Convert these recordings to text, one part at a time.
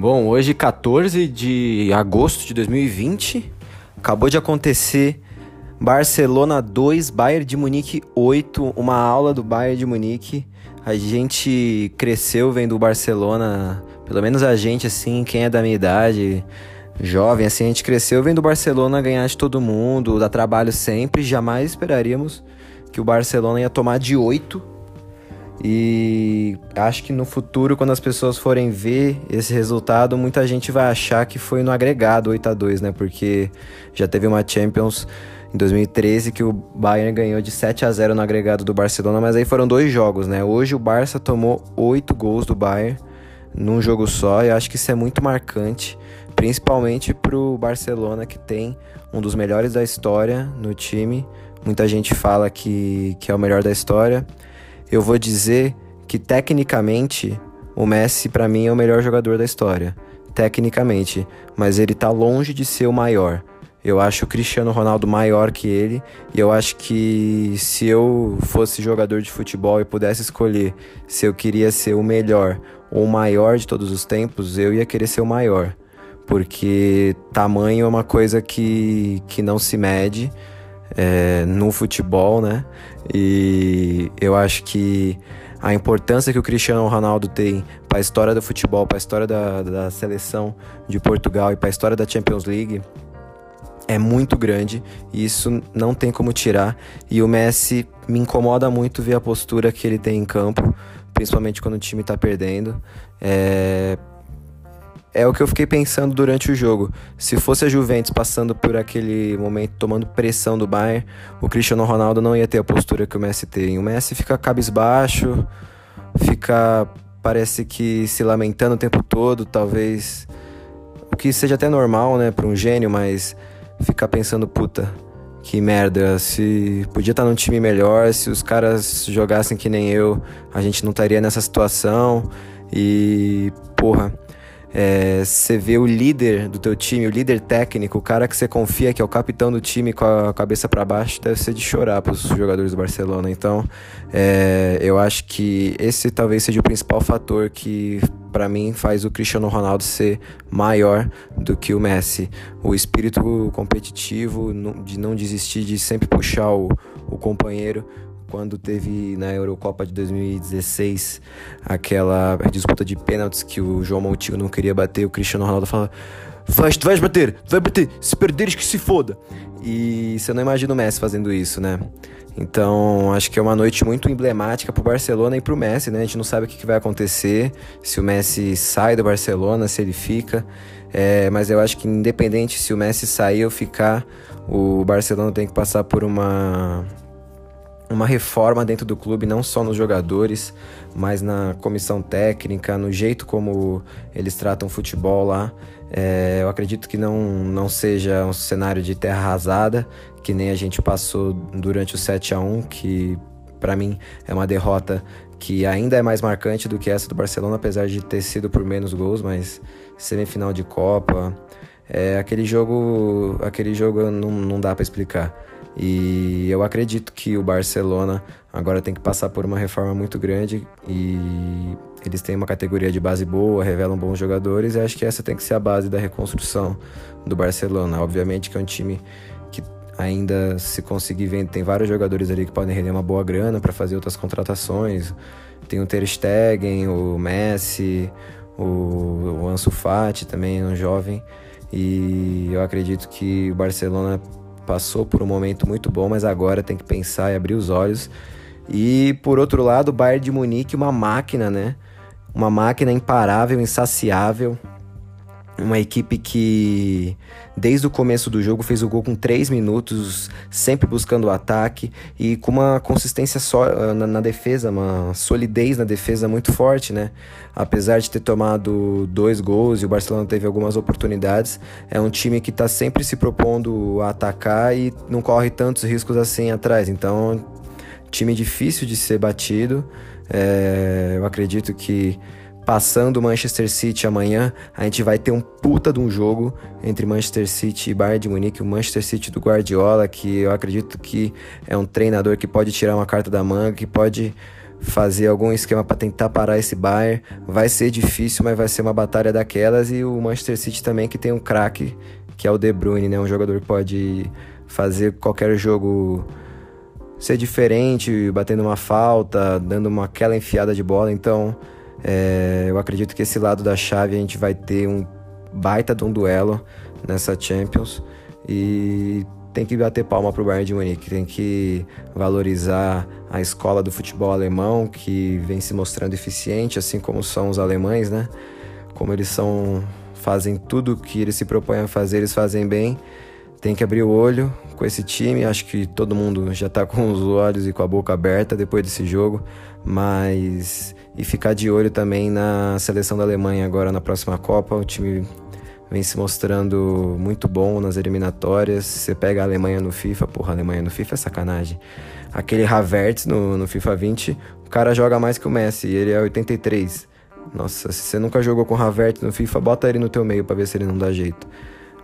Bom, hoje 14 de agosto de 2020, acabou de acontecer Barcelona 2, Bayern de Munique 8, uma aula do Bayern de Munique. A gente cresceu vendo o Barcelona, pelo menos a gente assim, quem é da minha idade, jovem assim, a gente cresceu vendo o Barcelona ganhar de todo mundo, dar trabalho sempre, jamais esperaríamos que o Barcelona ia tomar de 8 e acho que no futuro, quando as pessoas forem ver esse resultado, muita gente vai achar que foi no agregado 8 a 2 né? Porque já teve uma Champions em 2013 que o Bayern ganhou de 7 a 0 no agregado do Barcelona, mas aí foram dois jogos, né? Hoje o Barça tomou 8 gols do Bayern num jogo só, e acho que isso é muito marcante, principalmente pro Barcelona que tem um dos melhores da história no time. Muita gente fala que, que é o melhor da história eu vou dizer que tecnicamente o Messi para mim é o melhor jogador da história, tecnicamente, mas ele tá longe de ser o maior. Eu acho o Cristiano Ronaldo maior que ele. E eu acho que se eu fosse jogador de futebol e pudesse escolher se eu queria ser o melhor ou o maior de todos os tempos, eu ia querer ser o maior, porque tamanho é uma coisa que, que não se mede é, no futebol, né? E eu acho que a importância que o Cristiano Ronaldo tem para a história do futebol, para a história da, da seleção de Portugal e para a história da Champions League é muito grande e isso não tem como tirar. E o Messi me incomoda muito ver a postura que ele tem em campo, principalmente quando o time está perdendo. É, é o que eu fiquei pensando durante o jogo. Se fosse a Juventus passando por aquele momento, tomando pressão do Bayern, o Cristiano Ronaldo não ia ter a postura que o Messi tem. O Messi fica cabisbaixo, fica, parece que se lamentando o tempo todo, talvez. O que seja até normal, né, para um gênio, mas ficar pensando, puta, que merda, se podia estar num time melhor, se os caras jogassem que nem eu, a gente não estaria nessa situação. E, porra, é, você vê o líder do teu time, o líder técnico, o cara que você confia que é o capitão do time com a cabeça para baixo, deve ser de chorar para os jogadores do Barcelona. Então, é, eu acho que esse talvez seja o principal fator que para mim faz o Cristiano Ronaldo ser maior do que o Messi. O espírito competitivo de não desistir, de sempre puxar o, o companheiro quando teve na Eurocopa de 2016 aquela disputa de pênaltis que o João Moutinho não queria bater, o Cristiano Ronaldo fala: Vais, tu vais bater, tu vai bater, se perderes que se foda. E você não imagina o Messi fazendo isso, né? Então, acho que é uma noite muito emblemática pro Barcelona e pro Messi, né? A gente não sabe o que vai acontecer, se o Messi sai do Barcelona, se ele fica. É, mas eu acho que independente se o Messi sair ou ficar, o Barcelona tem que passar por uma uma reforma dentro do clube, não só nos jogadores, mas na comissão técnica, no jeito como eles tratam futebol lá. É, eu acredito que não, não seja um cenário de terra arrasada, que nem a gente passou durante o 7 a 1 que para mim é uma derrota que ainda é mais marcante do que essa do Barcelona, apesar de ter sido por menos gols, mas semifinal de Copa. É, aquele jogo, aquele jogo não, não dá para explicar. E eu acredito que o Barcelona agora tem que passar por uma reforma muito grande e eles têm uma categoria de base boa, revelam bons jogadores e acho que essa tem que ser a base da reconstrução do Barcelona. Obviamente que é um time que ainda se conseguir vender, tem vários jogadores ali que podem render uma boa grana para fazer outras contratações. Tem o Ter Stegen, o Messi, o, Ansu Fati também, um jovem. E eu acredito que o Barcelona passou por um momento muito bom, mas agora tem que pensar e abrir os olhos. E por outro lado, o Bayern de Munique, uma máquina, né? Uma máquina imparável, insaciável. Uma equipe que, desde o começo do jogo, fez o gol com 3 minutos, sempre buscando o ataque e com uma consistência só ah, na, na, defesa, uma solidez na defesa muito forte, né? Apesar de ter tomado dois gols e o Barcelona teve algumas oportunidades, é um time que está sempre se propondo a atacar e não corre tantos riscos assim atrás. Então, time difícil de ser batido. É, eu acredito que passando o Manchester City amanhã, a gente vai ter um puta de um jogo entre Manchester City e Bayern de Munique, o Manchester City do Guardiola, que eu acredito que é um treinador que pode tirar uma carta da manga, que pode fazer algum esquema para tentar parar esse Bayern. Vai ser difícil, mas vai ser uma batalha daquelas e o Manchester City também que tem um craque que é o De Bruyne, né? Um jogador que pode fazer qualquer jogo ser diferente, batendo uma falta, dando uma aquela enfiada de bola. Então, é, eu acredito que esse lado da chave a gente vai ter um baita de um duelo nessa Champions e tem que bater palma pro Bayern de Munique, tem que valorizar a escola do futebol alemão que vem se mostrando eficiente, assim como são os alemães, né? Como eles são fazem tudo que eles se propõem a fazer, eles fazem bem. Tem que abrir o olho com esse time. Acho que todo mundo já tá com os olhos e com a boca aberta depois desse jogo, mas e ficar de olho também na seleção da Alemanha agora na próxima Copa. O time vem se mostrando muito bom nas eliminatórias. Você pega a Alemanha no FIFA, porra, a Alemanha no FIFA é sacanagem. Aquele Havertz no, no FIFA 20, o cara joga mais que o Messi, ele é 83. Nossa, se você nunca jogou com o Havertz no FIFA, bota ele no teu meio para ver se ele não dá jeito.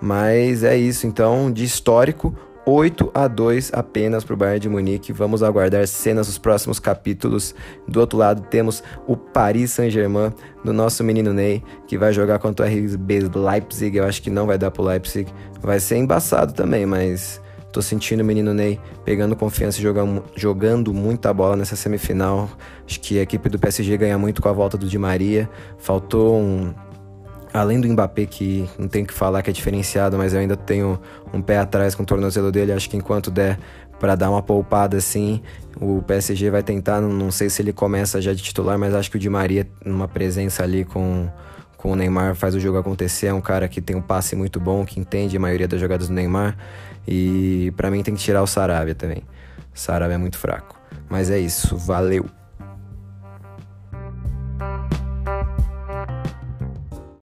Mas é isso, então, de histórico, 8 a 2 apenas para o Bayern de Munique. Vamos aguardar cenas dos próximos capítulos. Do outro lado temos o Paris Saint-Germain do nosso menino Ney, que vai jogar contra o RB Leipzig. Eu acho que não vai dar para o Leipzig. Vai ser embaçado também, mas tô sentindo o menino Ney pegando confiança e jogando, jogando muita bola nessa semifinal. Acho que a equipe do PSG ganha muito com a volta do Di Maria. Faltou um além do Mbappé, que não tem que falar que é diferenciado, mas eu ainda tenho um pé atrás com o tornozelo dele. Acho que enquanto der para dar uma poupada assim, o PSG vai tentar. Não sei se ele começa já de titular, mas acho que o Di Maria, numa presença ali com, com o Neymar, faz o jogo acontecer. É um cara que tem um passe muito bom, que entende a maioria das jogadas do Neymar. E para mim tem que tirar o Sarabia também. O Sarabia é muito fraco. Mas é isso, valeu!